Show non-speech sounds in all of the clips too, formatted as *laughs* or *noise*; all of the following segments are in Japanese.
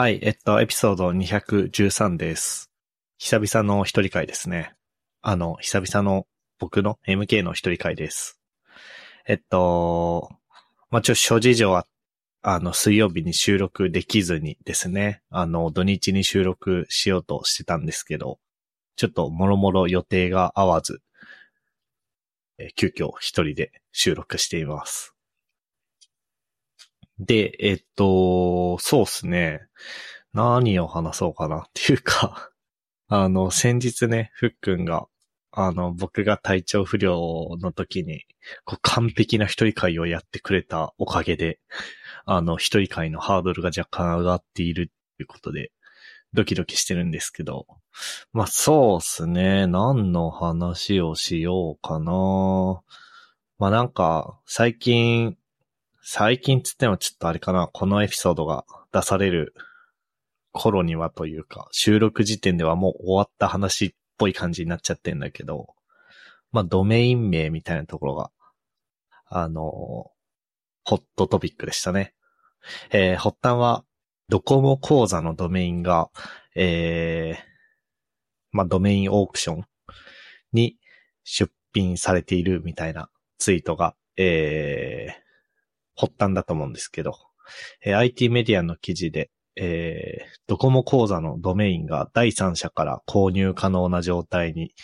はい、えっと、エピソード213です。久々の一人会ですね。あの、久々の僕の MK の一人会です。えっと、まあ、ちょ、諸事情は、あの、水曜日に収録できずにですね、あの、土日に収録しようとしてたんですけど、ちょっともろもろ予定が合わず、え急遽一人で収録しています。で、えっと、そうっすね。何を話そうかなっていうか、*laughs* あの、先日ね、ふっくんが、あの、僕が体調不良の時に、こう完璧な一人会をやってくれたおかげで、あの、一人会のハードルが若干上がっているっていうことで、ドキドキしてるんですけど、まあ、そうっすね。何の話をしようかな。まあ、なんか、最近、最近つってもちょっとあれかな、このエピソードが出される頃にはというか、収録時点ではもう終わった話っぽい感じになっちゃってんだけど、まあ、ドメイン名みたいなところが、あの、ホットトピックでしたね。えー発端は、ドコモ講座のドメインが、えーまあ、ドメインオークションに出品されているみたいなツイートが、えー発端だと思うんですけど、えー IT メディアの記事で、えードコモ講座のドメインが第三者から購入可能な状態に、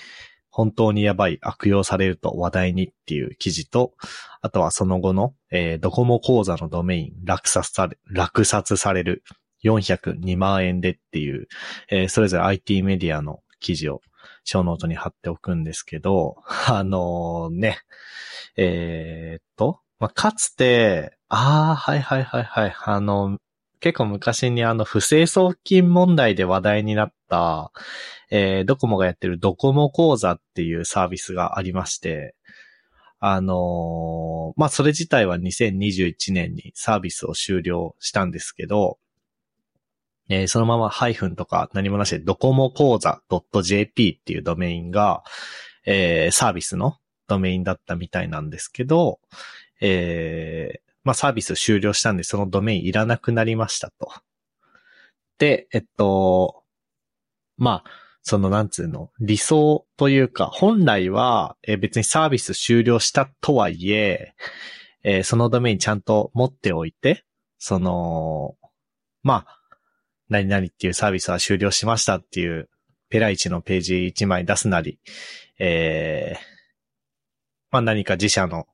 本当にやばい悪用されると話題にっていう記事と、あとはその後の、えードコモ講座のドメイン落札され、落札される402万円でっていう、えーそれぞれ IT メディアの記事をショーノートに貼っておくんですけど、あのね、えーっと、まあ、かつて、ああ、はいはいはいはい、あの、結構昔にあの、不正送金問題で話題になった、えードコモがやってるドコモ口座っていうサービスがありまして、あのーまあ、それ自体は2021年にサービスを終了したんですけど、えーそのままハイフンとか何もなしでドコモ講座 .jp っていうドメインが、えーサービスのドメインだったみたいなんですけど、えーまあ、サービス終了したんで、そのドメインいらなくなりましたと。で、えっと、まあ、そのなんつうの、理想というか、本来は、えー別にサービス終了したとはいえ、えーそのドメインちゃんと持っておいて、その、まあ、何々っていうサービスは終了しましたっていう、ペライチのページ1枚出すなり、えーまあ何か自社の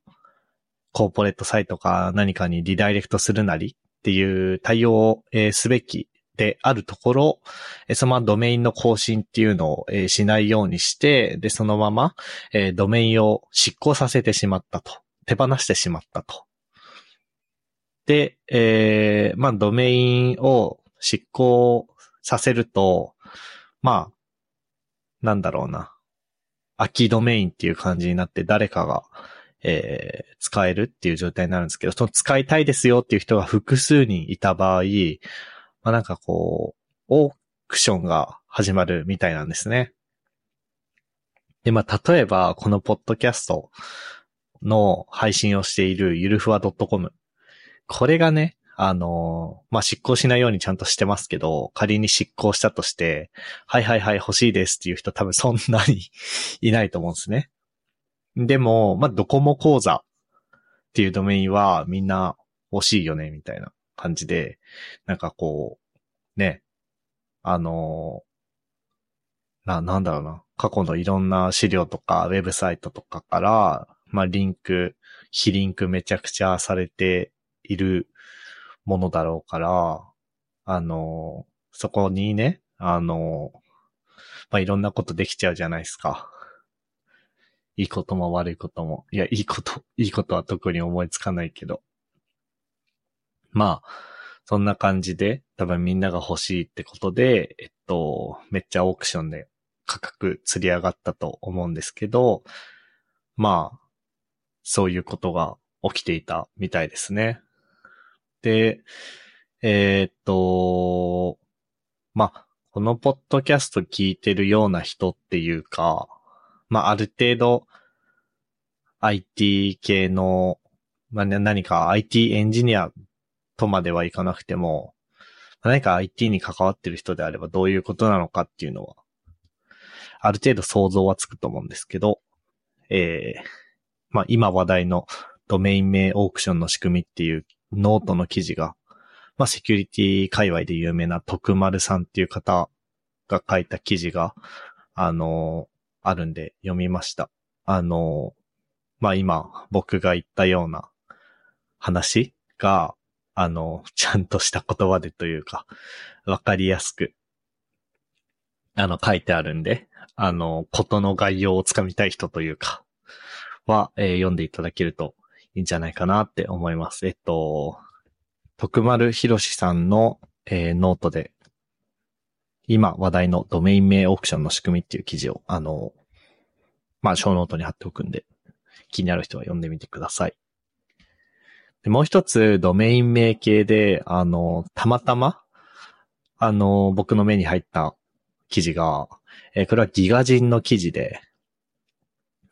コーポレートサイトか何かにリダイレクトするなりっていう対応を、すべきであるところ、そのままドメインの更新っていうのを、しないようにして、で、そのまま、ドメインを執行させてしまったと。手放してしまったと。で、えーまあ、ドメインを執行させると、まあ、なんだろうな。空きドメインっていう感じになって誰かが、えー使えるっていう状態になるんですけど、その使いたいですよっていう人が複数人いた場合、まあなんかこう、オークションが始まるみたいなんですね。で、まあ例えば、このポッドキャストの配信をしているゆるふわ .com。これがね、あのまあ、執行しないようにちゃんとしてますけど、仮に執行したとして、はいはいはい欲しいですっていう人多分そんなに *laughs* いないと思うんですね。でも、まあ、ドコモ講座っていうドメインはみんな欲しいよね、みたいな感じで、なんかこう、ね、あのな、なんだろうな。過去のいろんな資料とか、ウェブサイトとかから、まあ、リンク、非リンクめちゃくちゃされているものだろうから、あの、そこにね、あの、まあ、いろんなことできちゃうじゃないですか。いいことも悪いことも。いや、いいこと、いいことは特に思いつかないけど。まあ、そんな感じで、多分みんなが欲しいってことで、えっと、めっちゃオークションで価格釣り上がったと思うんですけど、まあ、そういうことが起きていたみたいですね。で、えーっと、まあ、このポッドキャスト聞いてるような人っていうか、まあ、ある程度、IT 系の、まあ、な何か IT エンジニアとまではいかなくても、何か IT に関わってる人であればどういうことなのかっていうのは、ある程度想像はつくと思うんですけど、えー、まあ今話題のドメイン名オークションの仕組みっていうノートの記事が、まあセキュリティ界隈で有名な徳丸さんっていう方が書いた記事が、あの、あるんで読みました。あの、まあ今僕が言ったような話が、あの、ちゃんとした言葉でというか、わかりやすく、あの、書いてあるんで、あの、ことの概要をつかみたい人というか、は、えー、読んでいただけるといいんじゃないかなって思います。えっと、徳丸博さんの、えー、ノートで、今話題のドメイン名オークションの仕組みっていう記事を、あの、まあ、ショーノートに貼っておくんで、気になる人は読んでみてください。でもう一つ、ドメイン名系で、あの、たまたま、あの、僕の目に入った記事が、えー、これは GIGAZINE の記事で、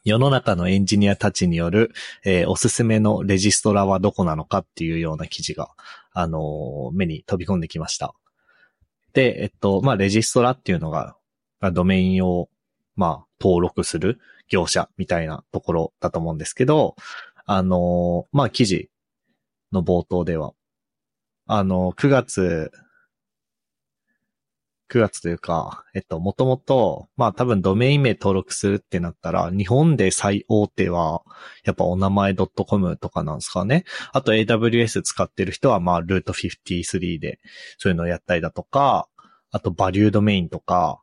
世の中のエンジニアたちによる、えー、おすすめのレジストラはどこなのかっていうような記事が、あのー、目に飛び込んできました。で、えっと、まあ、レジストラっていうのが、ドメインを、まあ、登録する業者みたいなところだと思うんですけど、あの、まあ、記事の冒頭では、あの、9月、9月というか、えっと、もともと、まあ多分ドメイン名登録するってなったら、日本で最大手は、やっぱお名前 .com とかなんですかね。あと AWS 使ってる人は、まあルート53で、そういうのをやったりだとか、あとバリュードメインとか、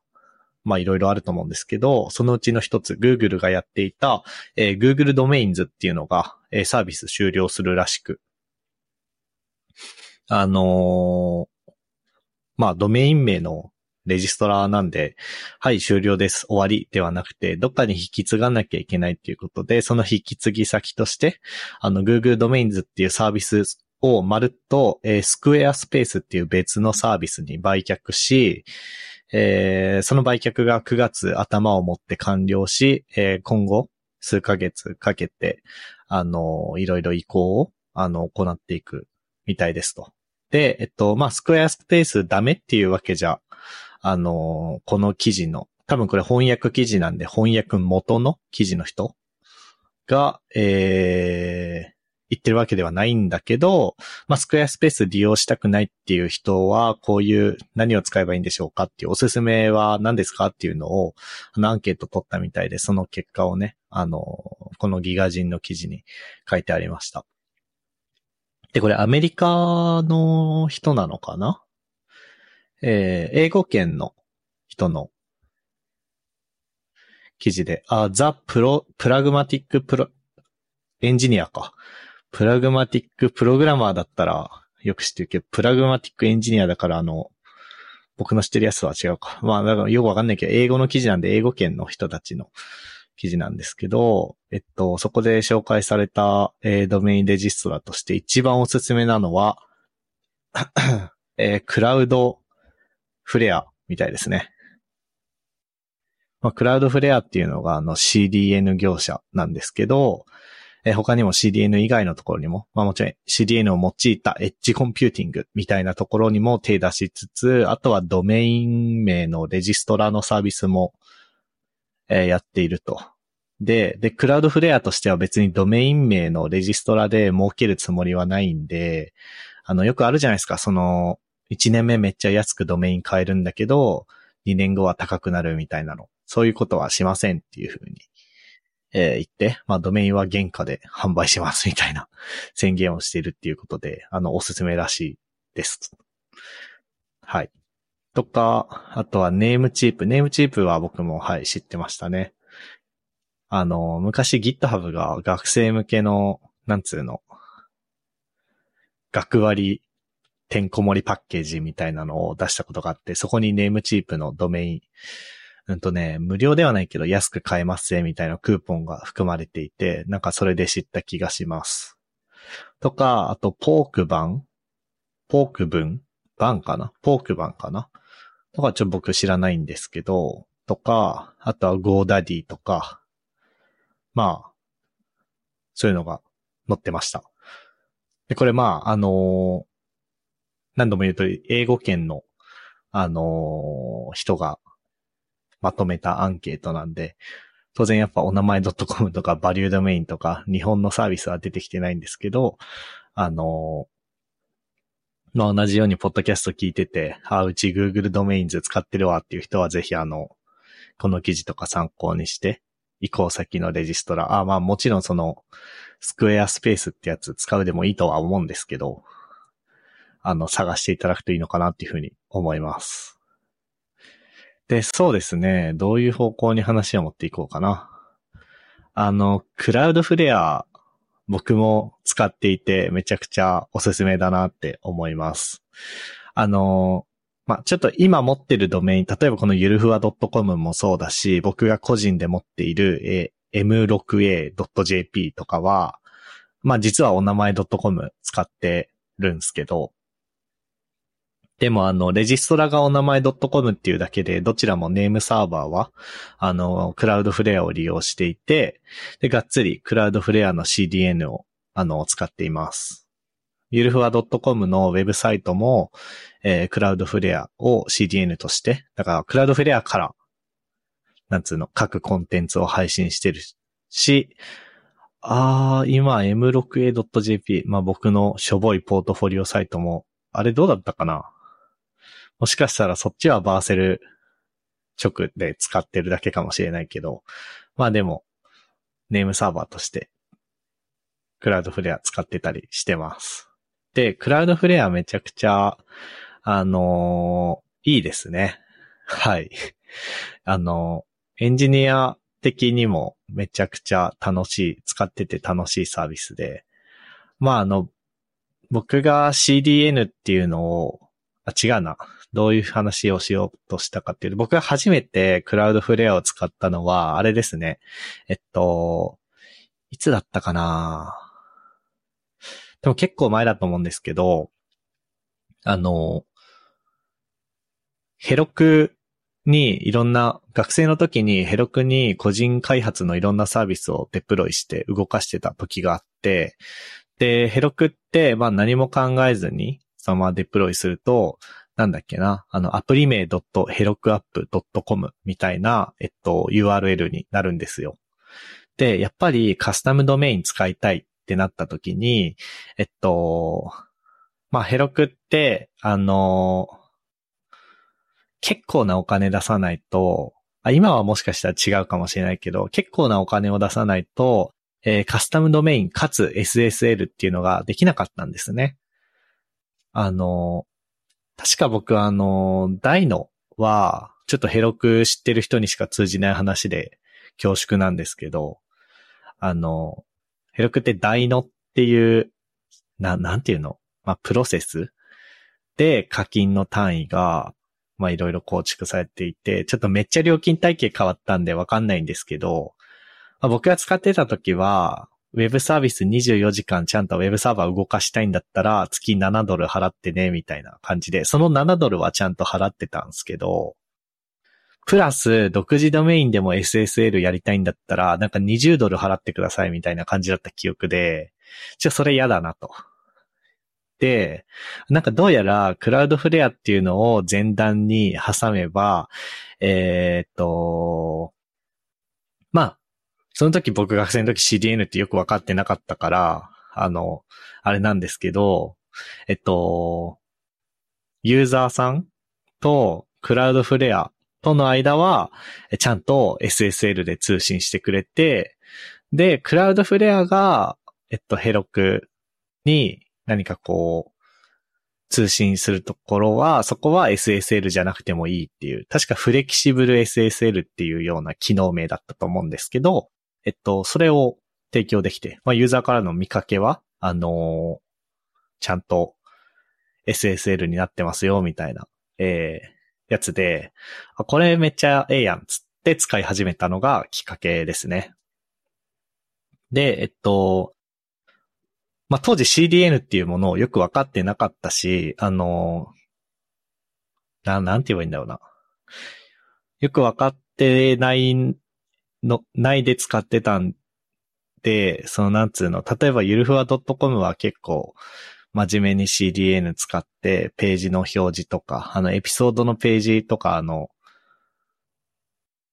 まあいろいろあると思うんですけど、そのうちの一つ、Google がやっていた、えー、Google ドメインズっていうのが、えー、サービス終了するらしく、あのー、まあ、ドメイン名のレジストラなんで、はい、終了です、終わりではなくて、どっかに引き継がなきゃいけないっていうことで、その引き継ぎ先として、あの、Google ドメインズっていうサービスをまるっと、えー、スクエアスペースっていう別のサービスに売却し、えー、その売却が9月頭をもって完了し、えー、今後数ヶ月かけて、あの、いろいろ移行を、あの、行っていくみたいですと。で、えっと、まあ、スクエアスペースダメっていうわけじゃ、あのこの記事の、多分これ翻訳記事なんで翻訳元の記事の人が、えー、言ってるわけではないんだけど、まあ、スクエアスペース利用したくないっていう人は、こういう何を使えばいいんでしょうかっていうおすすめは何ですかっていうのを、あのアンケート取ったみたいで、その結果をね、あの、このギガ人の記事に書いてありました。で、これアメリカの人なのかな？えー、英語圏の人の記事で、あ、 The Pro、Pragmatic Pro、Engineer か。 Pragmatic Programmer だったら、よく知ってるけど、 Pragmatic Engineer だからあの、僕の知ってるやつは違うか。まあ、だからよくわかんないけど、英語の記事なんで英語圏の人たちの記事なんですけど、えっと、そこで紹介された、えー、ドメインレジストラとして一番おすすめなのは、えー、クラウドflare みたいですね。まあ、 Cloudflare っていうのがあの CDN 業者なんですけど、え、他にも CDN 以外のところにも、まあもちろん CDN を用いたエッジコンピューティングみたいなところにも手出しつつ、あとはドメイン名のレジストラのサービスもえ、やっていると。で、で、 Cloudflare としては別にドメイン名のレジストラで儲けるつもりはないんで、あの、よくあるじゃないですか、その、1年目めっちゃ安くドメイン買えるんだけど、2年後は高くなるみたいなの。そういうことはしませんっていうふうに、えー、言って、まあ、ドメインは原価で販売しますみたいな *laughs* 宣言をしているっていうことで、あの、おすすめらしいです。はい。とか、あとはネームチープ。ネームチープは僕もはい知ってましたね。あの、昔 GitHub が学生向けの、なんつうの、学割てんこ盛りパッケージみたいなのを出したことがあって、そこにネームチープのドメイン、うんとね、無料ではないけど安く買えますぜみたいなクーポンが含まれていて、なんかそれで知った気がします。とか、あとポーク版ポーク分版かな？ポーク版かな？とかちょっと僕知らないんですけど、とか、あとは GoDaddy とか、まあ、そういうのが載ってました。で、これまあ、あのー、何度も言うと、英語圏の、あのー人がまとめたアンケートなんで、当然やっぱお名前 .com とかバリュードメインとか日本のサービスは出てきてないんですけど、あのーまあ、同じようにポッドキャスト聞いてて、あ、うち Google ドメインズ使ってるわっていう人はぜひあの、この記事とか参考にして、移行先のレジストラ、あ、まあもちろんその、スクエアスペースってやつ使うでもいいとは思うんですけど、あの、探していただくといいのかなっていうふうに思います。で、そうですね。どういう方向に話を持っていこうかな。あの、クラウドフレア、僕も使っていてめちゃくちゃおすすめだなって思います。あの、まあ、ちょっと今持ってるドメイン、例えばこのゆるふわ .com もそうだし、僕が個人で持っている、m6a.jp とかは、まあ、実はお名前 .com 使ってるんですけど、でもあの、レジストラがお名前 .com っていうだけで、どちらもネームサーバーは、あの、クラウドフレアを利用していて、で、がっつりクラウドフレアの CDN を、あの、使っています。ゆるふわ .com のウェブサイトも、えークラウドフレアを CDN として、だからクラウドフレアから、なんつうの、各コンテンツを配信してるし、あー、今 m6a.jp、まあ僕のしょぼいポートフォリオサイトも、あれどうだったかな？もしかしたらそっちはバーセル直で使ってるだけかもしれないけど、まあでも、ネームサーバーとして、クラウドフレア使ってたりしてます。で、クラウドフレアめちゃくちゃ、あのーいいですね。はい。*laughs* あのーエンジニア的にもめちゃくちゃ楽しい、使ってて楽しいサービスで、まああの、僕が CDN っていうのを、あ、違うな。どういう話をしようとしたかっていうと、僕が初めてクラウドフレアを使ったのは、あれですね。えっと、いつだったかな？でも結構前だと思うんですけど、あの、ヘロクにいろんな、学生の時にヘロクに個人開発のいろんなサービスをデプロイして動かしてた時があって、で、ヘロクって、まあ何も考えずに、そのままデプロイすると、なんだっけな、あの、アプリ名 .herokup.com みたいな、えっと、URL になるんですよ。で、やっぱりカスタムドメイン使いたいってなった時に、えっと、まあ、ヘロクって、あの、結構なお金出さないと、あ今はもしかしたら違うかもしれないけど、結構なお金を出さないと、えーカスタムドメインかつ SSL っていうのができなかったんですね。あの、確か僕あの、ダイノは、ちょっとヘロク知ってる人にしか通じない話で恐縮なんですけど、あの、ヘロクってダイノっていう、な、なんていうの？まあ、プロセスで課金の単位が、まあ、いろいろ構築されていて、ちょっとめっちゃ料金体系変わったんでわかんないんですけど、まあ、僕が使ってた時は、ウェブサービス24時間ちゃんとウェブサーバー動かしたいんだったら、月7ドル払ってね、みたいな感じで、その7ドルはちゃんと払ってたんですけど、プラス、独自ドメインでも SSL やりたいんだったら、なんか20ドル払ってくださいみたいな感じだった記憶で、ちょ、それ嫌だなと。で、なんかどうやら、クラウドフレアっていうのを前段に挟めば、えーっと、その時僕学生の時 CDN ってよくわかってなかったから、あの、あれなんですけど、えっと、ユーザーさんとクラウドフレアとの間は、ちゃんと SSL で通信してくれて、で、クラウドフレアが、えっと、ヘロクに何かこう、通信するところは、そこは SSL じゃなくてもいいっていう、確かフレキシブル SSL っていうような機能名だったと思うんですけど、えっと、それを提供できて、まあ、ユーザーからの見かけは、あのーちゃんと SSL になってますよ、みたいな、えーやつで、あこれめっちゃええやん、つって使い始めたのがきっかけですね。で、えっと、まあ、当時 CDN っていうものをよくわかってなかったし、あの、な、なんて言えばいいんだろうな。よくわかってないの、ないで使ってたんで、そのなんつうの、例えばゆるふわ .com は結構、真面目に CDN 使ってページの表示とか、あのエピソードのページとか、あの、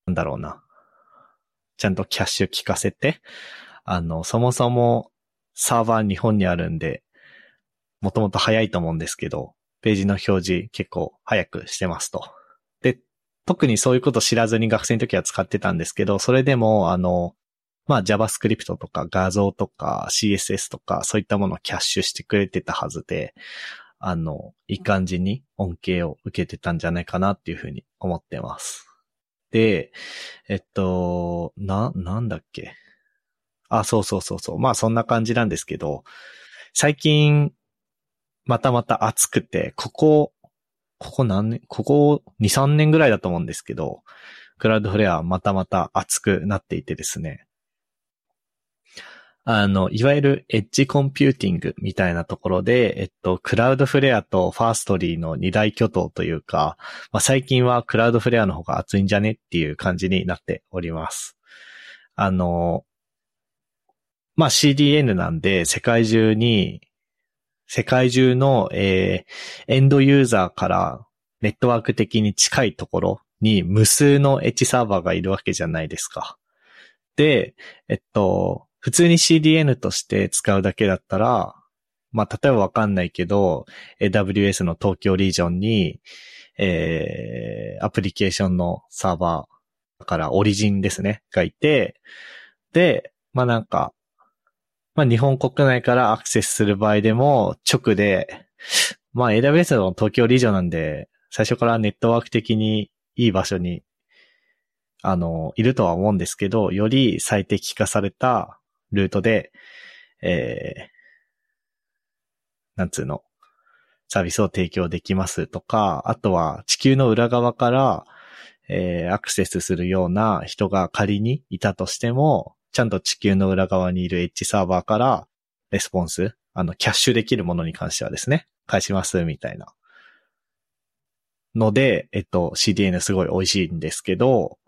なんだろうな。ちゃんとキャッシュ聞かせて、あの、そもそもサーバー日本にあるんで、もともと早いと思うんですけど、ページの表示結構早くしてますと。特にそういうこと知らずに学生の時は使ってたんですけど、それでも、あの、まあ JavaScript とか画像とか CSS とかそういったものをキャッシュしてくれてたはずで、あの、いい感じに恩恵を受けてたんじゃないかなっていうふうに思ってます。で、えっと、な、なんだっけ？あ、そうそうそうそう。まあそんな感じなんですけど、最近、またまた暑くて、ここ、ここ何年、ここ2、3年ぐらいだと思うんですけど、Cloudflare はまたまた熱くなっていてですね。あの、いわゆるエッジコンピューティングみたいなところで、えっと、 Cloudflare と Fastly の二大巨頭というか、まあ、最近は Cloudflare の方が熱いんじゃねっていう感じになっております。あの、まあ、CDN なんで世界中に、世界中の、えー、エンドユーザーからネットワーク的に近いところに無数のエッジサーバーがいるわけじゃないですか。で、えっと、普通に CDN として使うだけだったら、まあ、例えばわかんないけど、AWS の東京リージョンに、えー、アプリケーションのサーバー、からオリジンですね、がいて、で、まあ、なんか、まあ、日本国内からアクセスする場合でも、直で、まあ、AWS の東京リージョンなんで、最初からネットワーク的にいい場所に、あの、いるとは思うんですけど、より最適化されたルートで、えー、なんつうの、サービスを提供できますとか、あとは地球の裏側から、えー、アクセスするような人が仮にいたとしても、ちゃんと地球の裏側にいるエッジサーバーからレスポンス、あの、キャッシュできるものに関してはですね、返しますみたいな。ので、えっと、CDN すごい美味しいんですけど、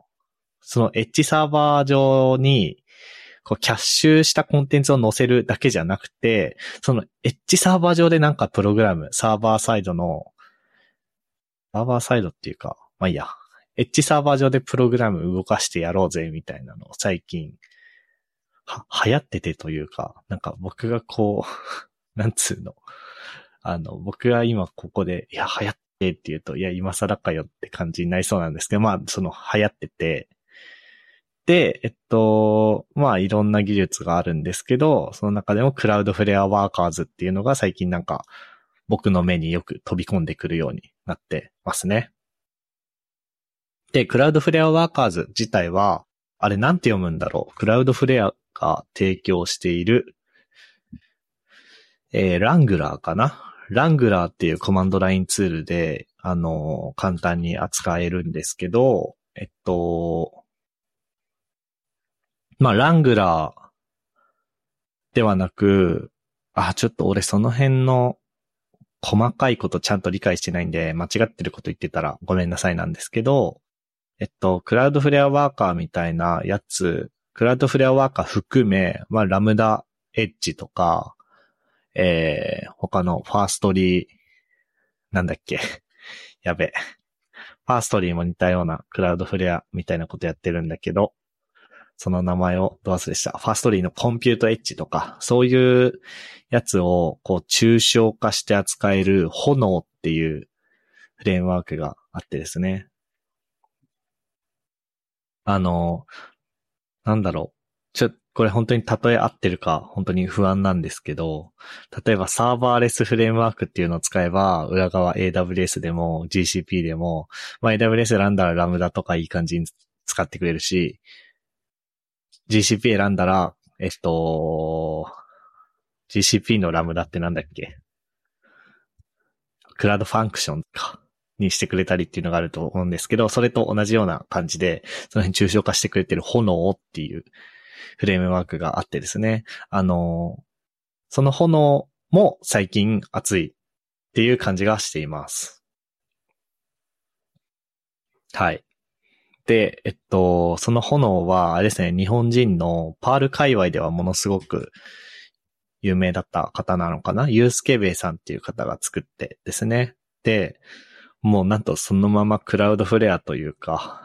そのエッジサーバー上にこうキャッシュしたコンテンツを載せるだけじゃなくて、そのエッジサーバー上でなんかプログラム、サーバーサイドの、サーバーサイドっていうか、まあいいや、エッジサーバー上でプログラム動かしてやろうぜみたいなのを最近、流行っててというか、なんか僕がこう、*laughs* なんつうの、あの、僕が今ここで、いや、流行ってって言うと、いや、今更かよって感じになりそうなんですけど、まあ、その流行ってて、で、えっと、まあいろんな技術があるんですけど、その中でもクラウドフレアワーカーズっていうのが最近なんか僕の目によく飛び込んでくるようになってますね。で、クラウドフレアワーカーズ自体は、あれなんて読むんだろう？クラウドフレアが提供している、えー、ラングラーかな？ラングラーっていうコマンドラインツールで、あの、簡単に扱えるんですけど、えっと、まあ、ラングラーではなく、あ、ちょっと俺その辺の細かいことちゃんと理解してないんで、間違ってること言ってたらごめんなさいなんですけど、えっと、クラウドフレアワーカーみたいなやつ、クラウドフレアワーカー含め、まあ、ラムダエッジとか、えー、他のファーストリー、なんだっけ？*laughs* やべ。ファーストリーも似たようなクラウドフレアみたいなことやってるんだけど、その名前をど忘れした。ファーストリーのコンピュートエッジとか、そういうやつをこう抽象化して扱える炎っていうフレームワークがあってですね。あの、なんだろう。ちょ、これ本当に例え合ってるか本当に不安なんですけど、例えばサーバーレスフレームワークっていうのを使えば、裏側 AWS でも GCP でも、まあ AWS ランダーラムダとかいい感じに使ってくれるし、GCP 選んだら、えっと、GCP のラムダってなんだっけ？クラウドファンクションか。にしてくれたりっていうのがあると思うんですけど、それと同じような感じで、その辺抽象化してくれてる炎っていうフレームワークがあってですね。あの、その炎も最近熱いっていう感じがしています。はい。で、えっと、その炎は、あれですね、日本人のパール界隈ではものすごく有名だった方なのかなゆーすけべーさんっていう方が作ってですね。で、もうなんとそのまま Cloudflare というか、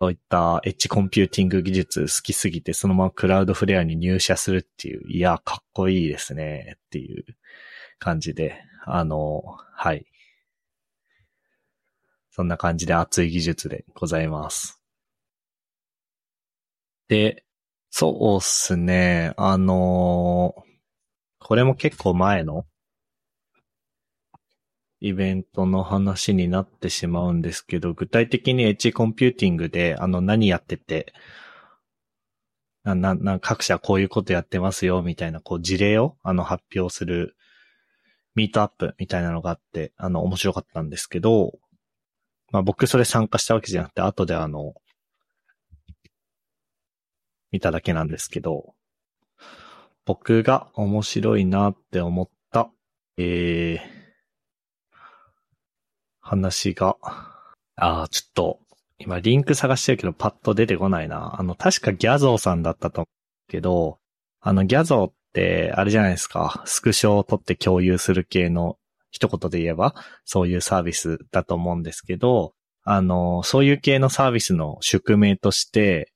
そういったエッジコンピューティング技術好きすぎて、そのまま Cloudflare に入社するっていう、いや、かっこいいですね、っていう感じで、あの、はい。そんな感じで熱い技術でございます。で、そうっすね、あのこれも結構前のイベントの話になってしまうんですけど、具体的にエッジコンピューティングで、あの、何やってて、な、な、な、各社こういうことやってますよ、みたいな、こう、事例を、あの、発表する、ミートアップみたいなのがあって、あの、面白かったんですけど、まあ僕それ参加したわけじゃなくて、後であの、見ただけなんですけど、僕が面白いなって思った、えー、話が、ああ、ちょっと、今リンク探してるけどパッと出てこないな。あの、確かギャゾーさんだったと思うけど、あの、ギャゾーって、あれじゃないですか。スクショを取って共有する系の一言で言えば、そういうサービスだと思うんですけど、あの、そういう系のサービスの宿命として、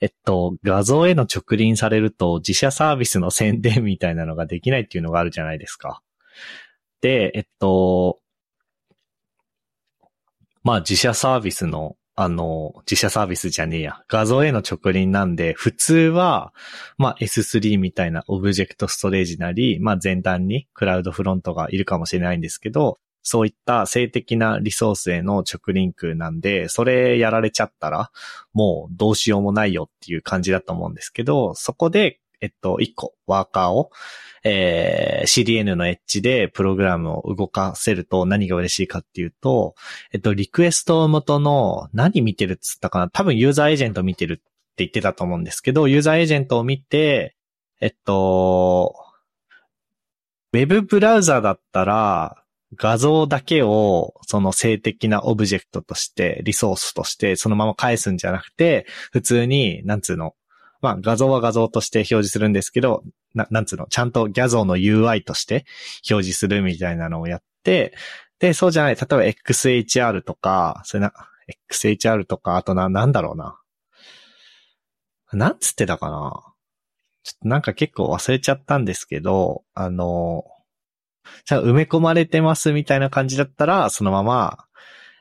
えっと、画像への直輪されると自社サービスの宣伝みたいなのができないっていうのがあるじゃないですか。で、えっと、まあ自社サービスの、あの、自社サービスじゃねえや。画像への直輪なんで、普通は、まあ S3 みたいなオブジェクトストレージなり、まあ前段にクラウドフロントがいるかもしれないんですけど、そういった性的なリソースへの直リンクなんで、それやられちゃったら、もうどうしようもないよっていう感じだと思うんですけど、そこで、えっと、一個、ワーカーを、えー、CDN のエッジでプログラムを動かせると何が嬉しいかっていうと、えっと、リクエスト元の何見てるっつったかな。多分ユーザーエージェント見てるって言ってたと思うんですけど、ユーザーエージェントを見て、えっと、ウェブブラウザだったら、画像だけをその静的なオブジェクトとして、リソースとしてそのまま返すんじゃなくて、普通に、なんつうの、まあ画像は画像として表示するんですけど、な、なんつうの、ちゃんとギャゾーの UI として表示するみたいなのをやって、で、そうじゃない、例えば XHR とか、それな、XHR とか、あとな、なんだろうな。なんつってたかなちょっとなんか結構忘れちゃったんですけど、あの、じゃ埋め込まれてますみたいな感じだったら、そのまま、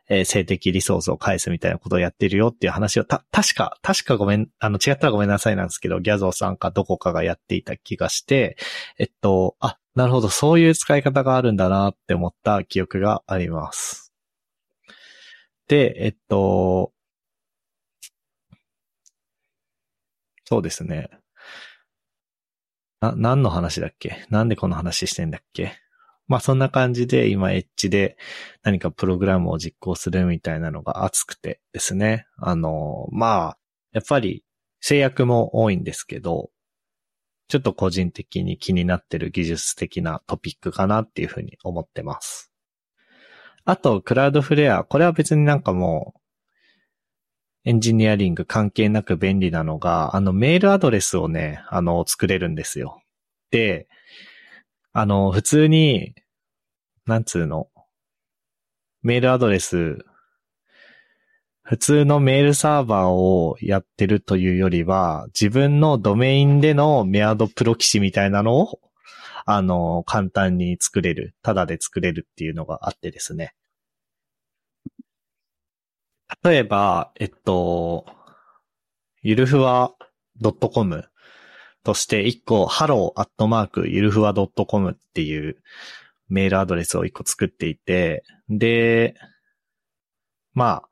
えー、性的リソースを返すみたいなことをやってるよっていう話を、た、確か、確かごめん、あの、違ったらごめんなさいなんですけど、ギャゾーさんかどこかがやっていた気がして、えっと、あ、なるほど、そういう使い方があるんだなって思った記憶があります。で、えっと、そうですね。な、何の話だっけ？なんでこの話してんだっけ？まあそんな感じで今エッジで何かプログラムを実行するみたいなのが熱くてですね。あの、まあ、やっぱり制約も多いんですけど、ちょっと個人的に気になってる技術的なトピックかなっていうふうに思ってます。あと、クラウドフレア。これは別になんかもう、エンジニアリング関係なく便利なのが、あのメールアドレスをね、あの、作れるんですよ。で、あの、普通に、なんつうの、メールアドレス、普通のメールサーバーをやってるというよりは、自分のドメインでのメアドプロキシみたいなのを、あの、簡単に作れる、ただで作れるっていうのがあってですね。例えば、えっと、ゆるふわ .com として一個、hello ゆるふわ .com っていうメールアドレスを一個作っていて、で、まあ、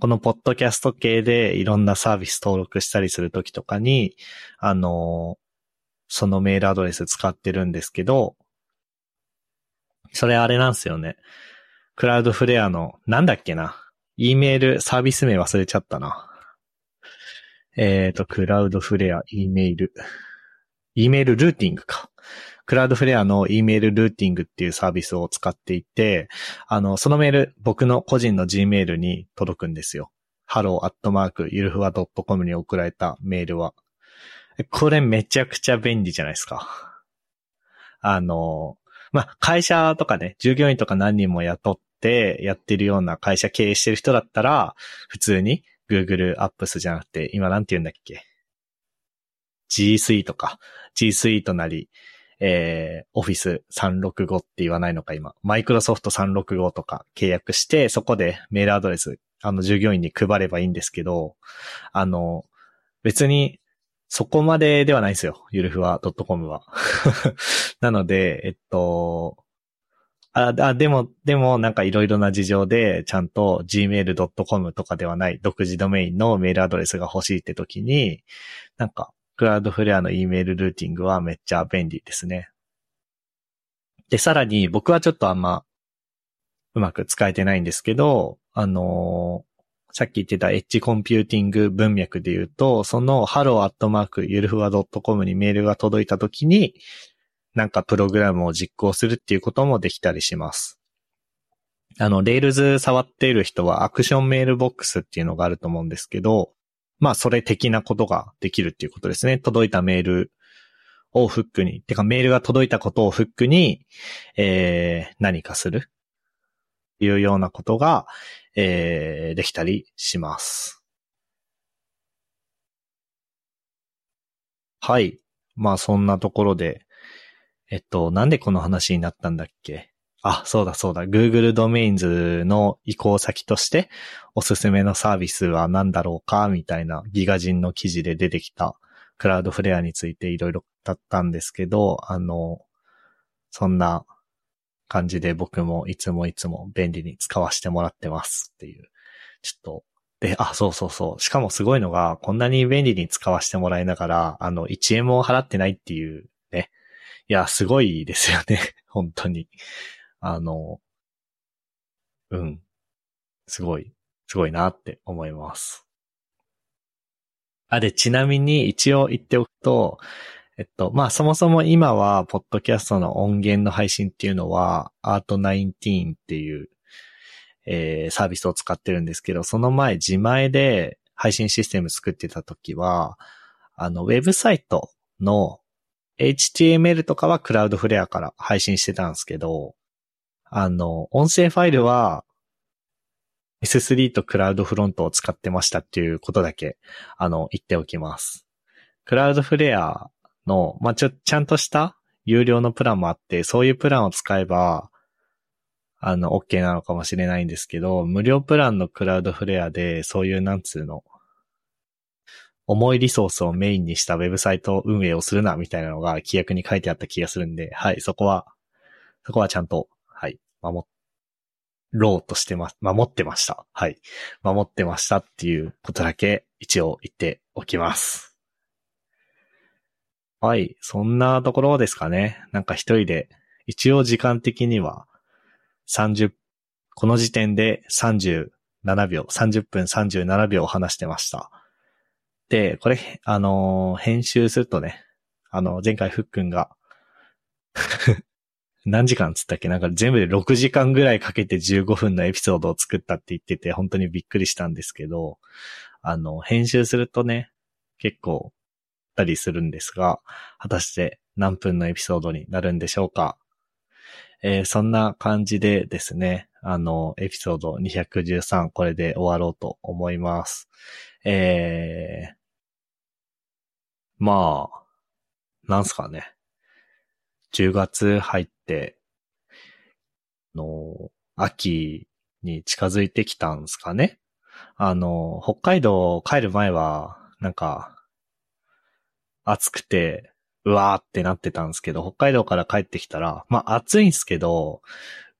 このポッドキャスト系でいろんなサービス登録したりするときとかに、あの、そのメールアドレス使ってるんですけど、それあれなんですよね。クラウドフレアの、なんだっけな。E メールサービス名忘れちゃったな。えっ、ー、と、クラウドフレア、E メール。E メールルーティングか。クラウドフレアの E メールルーティングっていうサービスを使っていて、あの、そのメール、僕の個人の Gmail に届くんですよ。hello アットマークゆるふわ .com に送られたメールは。これめちゃくちゃ便利じゃないですか。あの、まあ、会社とかね、従業員とか何人も雇ってやってるような会社経営してる人だったら、普通に Google Apps じゃなくて、今なんて言うんだっけ ?G Suite か。G Suite なり、えー、Office 365って言わないのか今。Microsoft 365とか契約して、そこでメールアドレス、あの、従業員に配ればいいんですけど、あの、別にそこまでではないんですよ。ゆるふわ .com は。*laughs* なので、えっと、あ、でも、でもなんかいろいろな事情でちゃんと gmail.com とかではない独自ドメインのメールアドレスが欲しいって時に、なんかクラウドフレアの E メールルーティングはめっちゃ便利ですね。で、さらに僕はちょっとあんまうまく使えてないんですけど、あのさっき言ってたエッジコンピューティング文脈で言うと、その hello ゆるふわ .com にメールが届いた時に、なんかプログラムを実行するっていうこともできたりします。あの、 Rails 触っている人は Action Mailbox っていうのがあると思うんですけど、まあそれ的なことができるっていうことですね。届いたメールをフックに、てかメールが届いたことをフックに、えー、何かする。いうようなことが、えー、できたりします。はい。まあそんなところで、えっと、なんでこの話になったんだっけ？あ、そうだそうだ。Google ドメインズの移行先としておすすめのサービスは何だろうか？みたいなギガ人の記事で出てきたクラウドフレアについていろいろ語ったんですけど、あの、そんな感じで僕もいつもいつも便利に使わせてもらってますっていう。ちょっと、で、あ、そうそうそう。しかもすごいのが、こんなに便利に使わせてもらいながら、あの、1円も払ってないっていう。いや、すごいですよね。*laughs* 本当に。あの、うん。すごい、すごいなって思います。あ、で、ちなみに一応言っておくと、えっと、まあ、そもそも今は、ポッドキャストの音源の配信っていうのは、Art19 っていう、えー、サービスを使ってるんですけど、その前、自前で配信システム作ってた時は、あの、ウェブサイトの HTML とかはクラウドフレアから配信してたんですけど、あの、音声ファイルは S3 とクラウドフロントを使ってましたっていうことだけ、あの、言っておきます。クラウドフレアの、まあ、ちょ、ちゃんとした有料のプランもあって、そういうプランを使えば、あの、OK なのかもしれないんですけど、無料プランのクラウドフレアで、そういうなんつうの、重いリソースをメインにしたウェブサイト運営をするな、みたいなのが規約に書いてあった気がするんで、はい、そこは、そこはちゃんと、はい、守ろうとしてま、守ってました。はい。守ってましたっていうことだけ一応言っておきます。はい。そんなところですかね。なんか一人で、一応時間的には30、この時点で37秒、30分37秒話してました。で、これ、あのー、編集するとね、あの、前回ふっくんが *laughs* 何時間つったっけ？なんか全部で6時間ぐらいかけて15分のエピソードを作ったって言ってて、本当にびっくりしたんですけど、あの、編集するとね、結構たりするんですが、果たして何分のエピソードになるんでしょうか？えー、そんな感じでですね、あの、エピソード213これで終わろうと思います。えー、まあ、なんすかね。10月入って、の、秋に近づいてきたんすかね。あの、北海道帰る前は、なんか、暑くて、うわーってなってたんですけど、北海道から帰ってきたら、まあ暑いんすけど、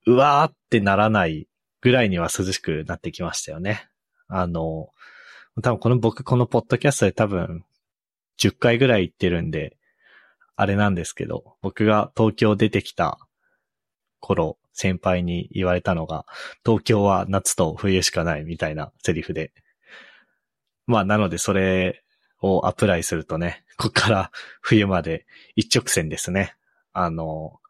うわーってならないぐらいには涼しくなってきましたよね。あの、多分この僕このポッドキャストで多分10回ぐらい行ってるんで、あれなんですけど、僕が東京出てきた頃、先輩に言われたのが、東京は夏と冬しかないみたいなセリフで。まあなのでそれをアプライするとね、ここから冬まで一直線ですね。あの、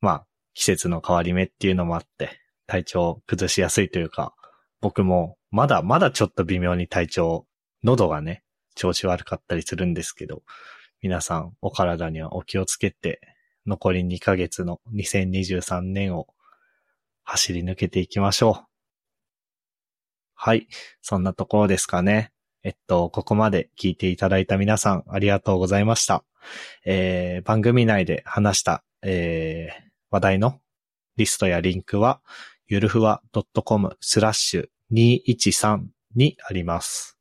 まあ、季節の変わり目っていうのもあって、体調崩しやすいというか、僕もまだまだちょっと微妙に体調、喉がね、調子悪かったりするんですけど、皆さんお体にはお気をつけて、残り2ヶ月の2023年を走り抜けていきましょう。はい。そんなところですかね。えっと、ここまで聞いていただいた皆さんありがとうございました。えー、番組内で話した、えー、話題のリストやリンクは、ゆるふわ .com スラッシュ213にあります。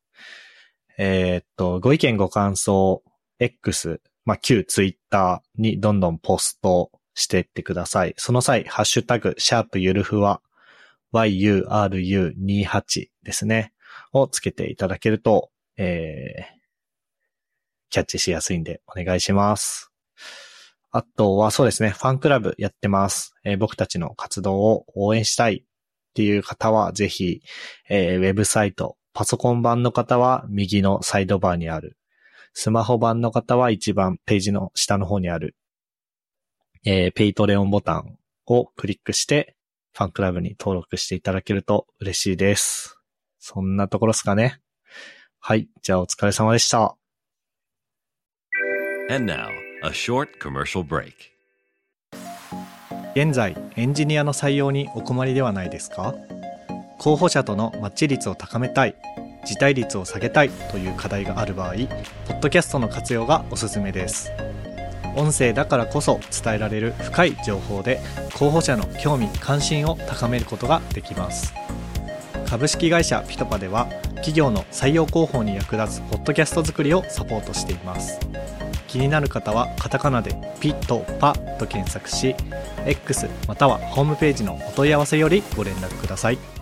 えー、っと、ご意見ご感想、X、まあ、旧 Twitter にどんどんポストしていってください。その際、ハッシュタグ、シャープゆるふわ、yuru28 ですね。をつけていただけると、えー、キャッチしやすいんでお願いします。あとはそうですね、ファンクラブやってます。えー、僕たちの活動を応援したいっていう方は、ぜひ、えー、ウェブサイト、パソコン版の方は右のサイドバーにある。スマホ版の方は一番ページの下の方にある、えー、 Patreon ボタンをクリックして、ファンクラブに登録していただけると嬉しいです。そんなところですかね。はい。じゃあお疲れ様でした。Now. 現在、エンジニアの採用にお困りではないですか？候補者とのマッチ率を高めたい、辞退率を下げたいという課題がある場合、ポッドキャストの活用がおすすめです。音声だからこそ伝えられる深い情報で候補者の興味関心を高めることができます株式会社ピトパでは企業の採用広報に役立つポッドキャスト作りをサポートしています気になる方はカタカナでピトパと検索し X またはホームページのお問い合わせよりご連絡ください。